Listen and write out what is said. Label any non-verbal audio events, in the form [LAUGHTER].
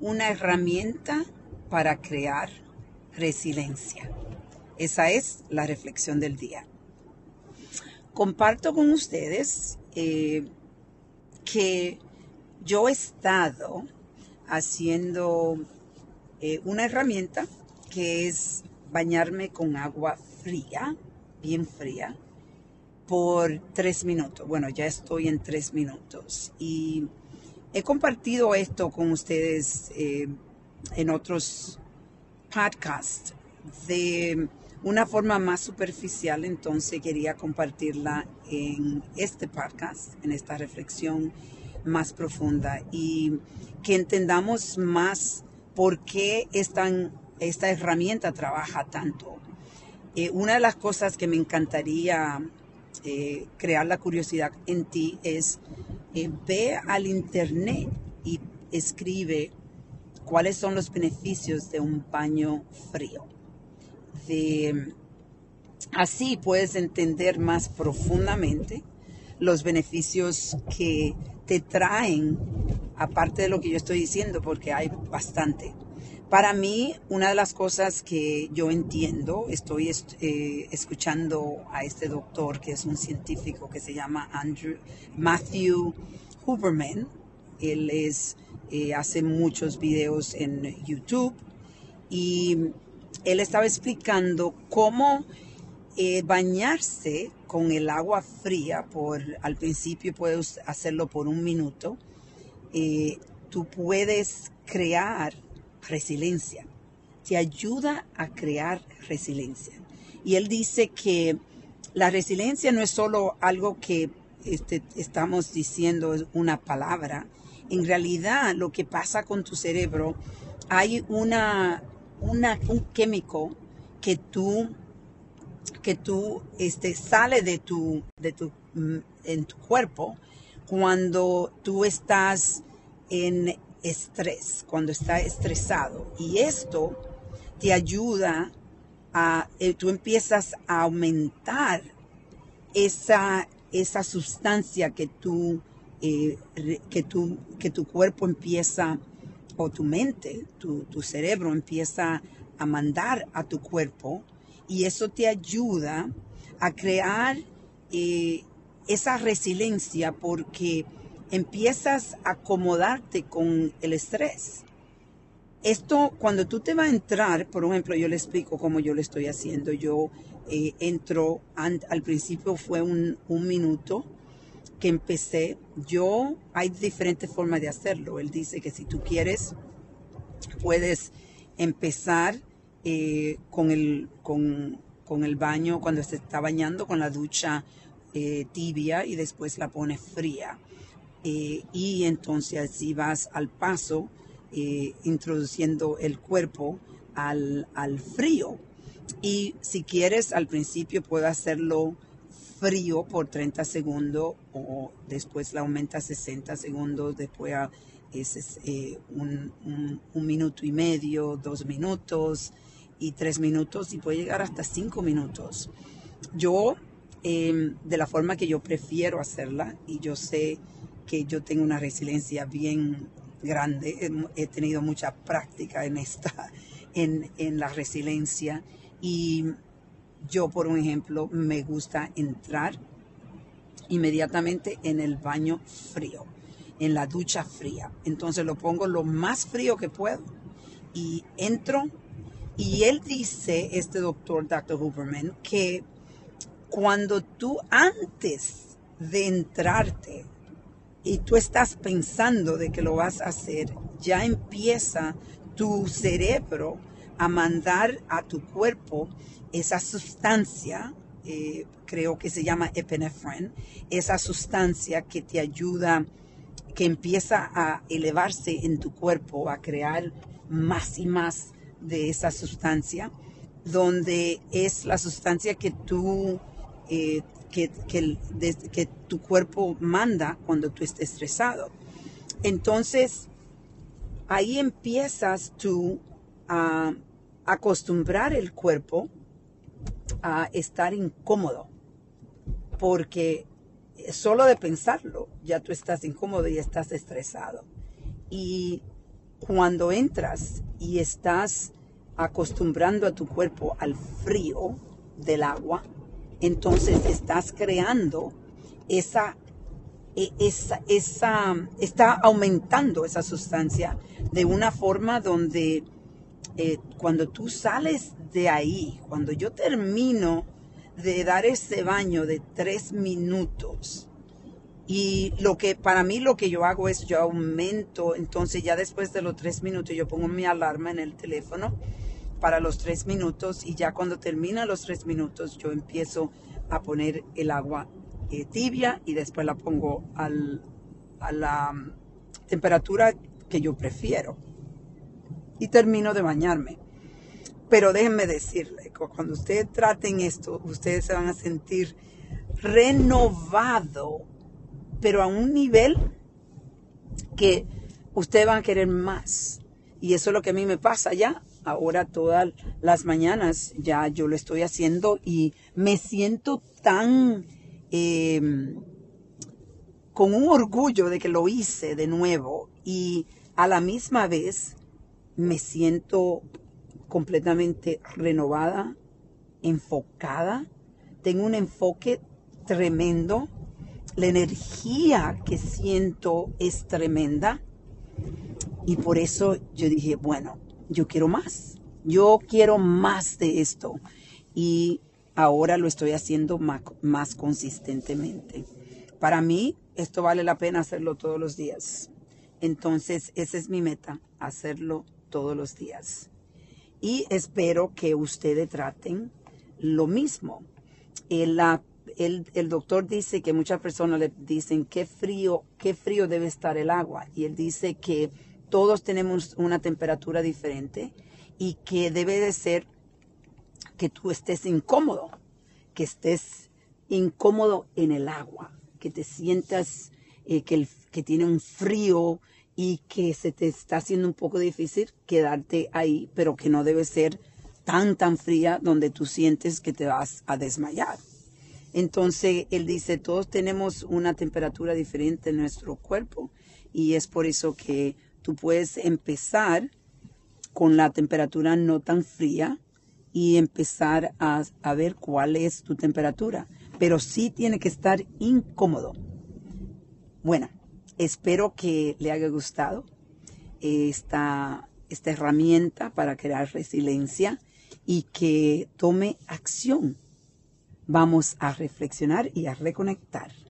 una herramienta para crear resiliencia. Esa es la reflexión del día. Comparto con ustedes eh, que yo he estado haciendo eh, una herramienta que es bañarme con agua fría, bien fría, por tres minutos. Bueno, ya estoy en tres minutos y he compartido esto con ustedes eh, en otros podcasts de una forma más superficial, entonces quería compartirla en este podcast, en esta reflexión más profunda y que entendamos más por qué esta, herramienta trabaja tanto. Eh, una de las cosas que me encantaría crear la curiosidad en ti es eh, ve al internet y escribe cuáles son los beneficios de un baño frío. así puedes entender más profundamente los beneficios que te traen, aparte de lo que yo estoy diciendo, porque hay bastante. Para mí, una de las cosas que yo entiendo, estoy eh, escuchando a este doctor que es un científico que se llama Andrew, Matthew Huberman. Él es, eh, hace muchos videos en YouTube y él estaba explicando cómo eh, bañarse con el agua fría, por, al principio puedes hacerlo por un minuto, tú puedes crear resiliencia. Te ayuda a crear resiliencia. Y él dice que la resiliencia no es solo algo que este, estamos diciendo, una palabra. En realidad, lo que pasa con tu cerebro, hay una, una un químico que tú que tú este, sale de tu, de tu, mm, en tu cuerpo cuando tú estás en estrés, cuando está estresado. Y esto te ayuda a, eh, tú empiezas a aumentar esa, esa sustancia que tú, eh, que, tú, que tu cuerpo empieza, o tu mente, tu, cerebro empieza a mandar a tu cuerpo y eso te ayuda a crear eh, esa resiliencia porque empiezas a acomodarte con el estrés. Esto, cuando tú te vas a entrar, por ejemplo, yo le explico cómo yo lo estoy haciendo. Yo eh, entro, al principio fue un, minuto que empecé. Yo, hay diferentes formas de hacerlo. Él dice que si tú quieres, puedes empezar eh, con, el, con, el baño, cuando se está bañando, con la ducha eh, tibia y después la pones fría. Eh, y entonces así vas al paso eh, introduciendo el cuerpo al, frío. Y si quieres, al principio puedo hacerlo frío por 30 segundos o después la aumenta a 60 segundos, después a es, eh, un, minuto y medio, dos minutos y tres minutos y puede llegar hasta cinco minutos. Yo, em, de la forma que yo prefiero hacerla, y yo sé que yo tengo una resiliencia bien grande. He, tenido mucha práctica en esta, [LAUGHS] en, la resiliencia. Y yo, por un ejemplo, me gusta entrar inmediatamente en el baño frío, en la ducha fría. Entonces lo pongo lo más frío que puedo y entro. Y él dice, este doctor, Dr. Huberman, que cuando tú antes de entrarte y tú estás pensando de que lo vas a hacer, ya empieza tu cerebro a mandar a tu cuerpo esa sustancia, eh, creo que se llama epinefrine, esa sustancia que te ayuda, que empieza a elevarse en tu cuerpo, a crear más y más de esa sustancia, donde es la sustancia que tú eh, que, que, tu cuerpo manda cuando tú estés estresado. Entonces, ahí empiezas tú a acostumbrar el cuerpo a estar incómodo, porque solo de pensarlo ya tú estás incómodo y estás estresado. Y cuando entras y estás acostumbrando a tu cuerpo al frío del agua, entonces estás creando esa, e, esa, esa, está aumentando esa sustancia de una forma donde eh, cuando tú sales de ahí, cuando yo termino de dar ese baño de tres minutos, y lo que para mí lo que yo hago es yo aumento, entonces ya después de los tres minutos yo pongo mi alarma en el teléfono para los tres minutos y ya cuando termina los tres minutos yo empiezo a poner el agua eh, tibia y después la pongo al, a la mm, temperatura que yo prefiero y termino de bañarme. Pero déjenme decirle, cuando ustedes traten esto, ustedes se van a sentir renovado pero a un nivel que ustedes van a querer más. Y eso es lo que a mí me pasa ya. Ahora todas las mañanas. Ya yo lo estoy haciendo y me siento tan em, con un orgullo de que lo hice de nuevo y a la misma vez me siento completamente renovada, enfocada, tengo un enfoque tremendo. La energía que siento es tremenda. Y por eso yo dije, bueno, yo quiero más, yo quiero más de esto y ahora lo estoy haciendo más, consistentemente. Para mí esto vale la pena hacerlo todos los días. Entonces, esa es mi meta, hacerlo todos los días. Y espero que ustedes traten lo mismo. La el, doctor dice que muchas personas le dicen qué frío, qué frío debe estar el agua. Y él dice que todos tenemos una temperatura diferente y que debe de ser que tú estés incómodo, que estés incómodo en el agua, que te sientas eh, que, que tiene un frío y que se te está haciendo un poco difícil quedarte ahí, pero que no debe ser tan, tan fría donde tú sientes que te vas a desmayar. Entonces, él dice, todos tenemos una temperatura diferente en nuestro cuerpo y es por eso que tú puedes empezar con la temperatura no tan fría y empezar a, ver cuál es tu temperatura. Pero sí tiene que estar incómodo. Bueno, espero que le haya gustado esta, esta herramienta para crear resiliencia y que tome acción vamos a reflexionar y a reconectar.